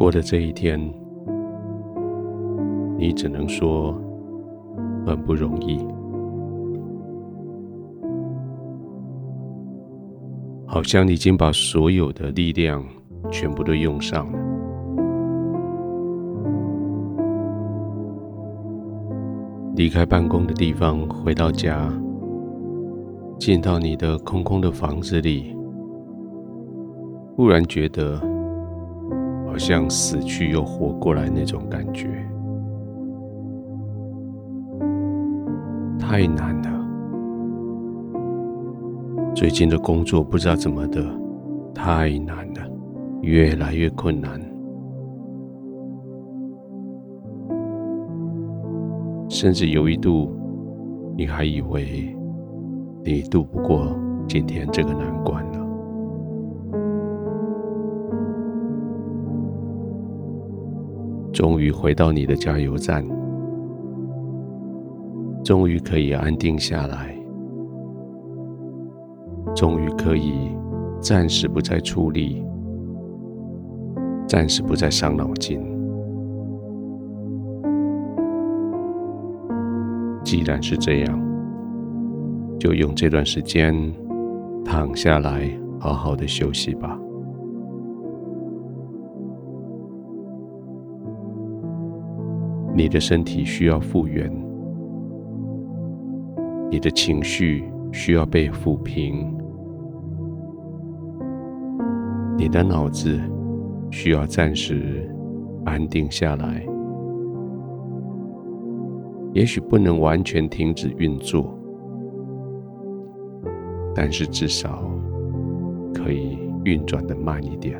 过的这一天，你只能说很不容易，好像你已经把所有的力量全部都用上了。离开办公的地方，回到家，进到你的空空的房子里，忽然觉得。好像死去又活过来那种感觉，太难了。最近的工作不知道怎么的，太难了，越来越困难。甚至有一度，你还以为你渡不过今天这个难关终于回到你的加油站，终于可以安定下来，终于可以暂时不再出力，暂时不再伤脑筋。既然是这样，就用这段时间躺下来，好好的休息吧。你的身体需要复原，你的情绪需要被抚平，你的脑子需要暂时安定下来。也许不能完全停止运作，但是至少可以运转的慢一点。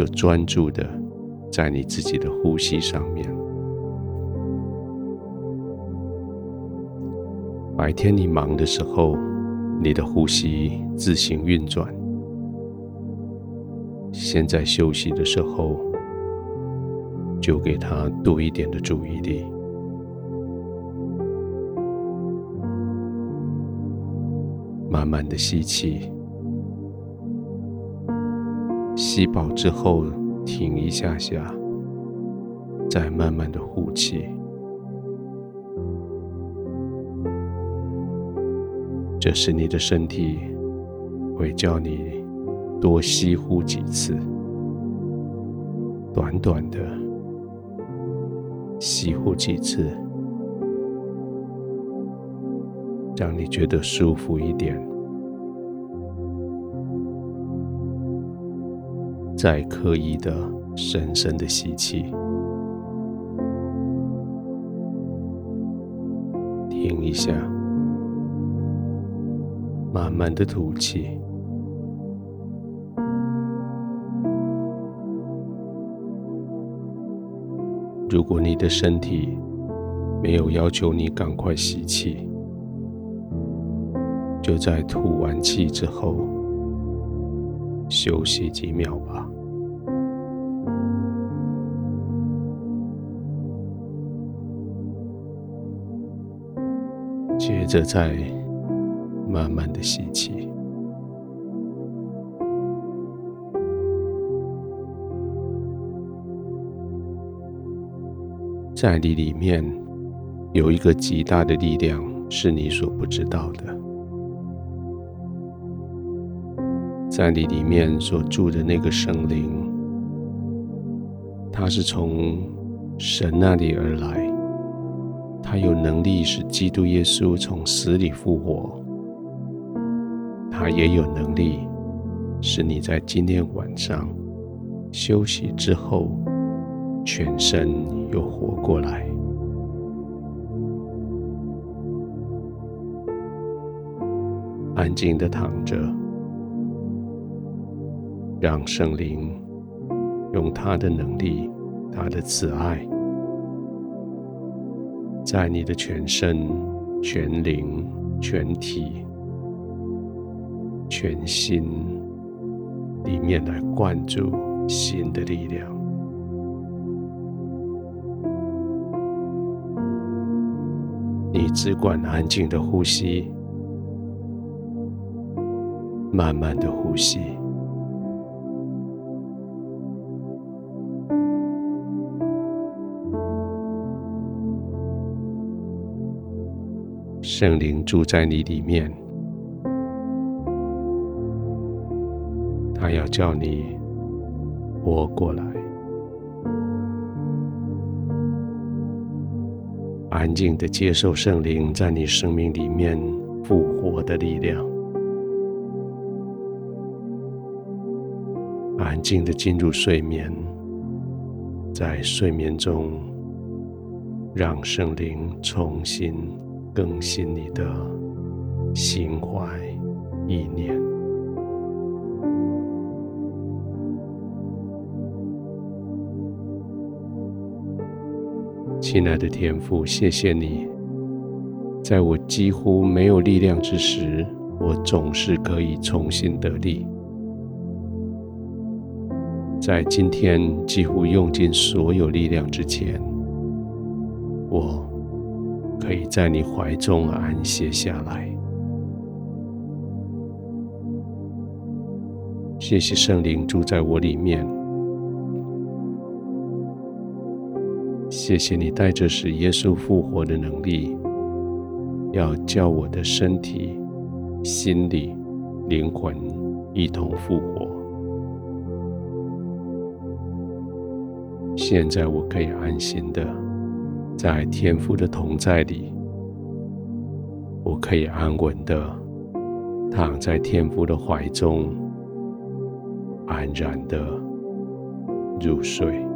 就专注的在你自己的呼吸上面。白天你忙的时候，你的呼吸自行运转；现在休息的时候，就给他多一点的注意力。慢慢的吸气。吸饱之后，停一下下，再慢慢的呼气。这时你的身体会叫你多吸呼几次，短短的吸呼几次，让你觉得舒服一点。再刻意的深深的吸气，停一下，慢慢的吐气。如果你的身体没有要求你赶快吸气，就在吐完气之后休息几秒吧。接着再慢慢的吸气，在你里面有一个极大的力量，是你所不知道的。在你里面所住的那个圣灵，他是从神那里而来。他有能力使基督耶稣从死里复活，他也有能力使你在今天晚上休息之后，全身又活过来。安静的躺着，让圣灵用他的能力，他的慈爱。在你的全身、全灵、全体、全心里面来灌注新的力量。你只管安静的呼吸，慢慢的呼吸。圣灵住在你里面，他要叫你活过来，安静的接受圣灵在你生命里面复活的力量，安静的进入睡眠，在睡眠中让圣灵重新。更新你的心怀意念，亲爱的天父，谢谢你，在我几乎没有力量之时，我总是可以重新得力；在今天几乎用尽所有力量之前，我。可以在你怀中安歇下来。谢谢圣灵住在我里面。谢谢你带着使耶稣复活的能力，要叫我的身体、心理、灵魂一同复活。现在我可以安心的。在天父的同在里，我可以安稳的躺在天父的怀中，安然的入睡。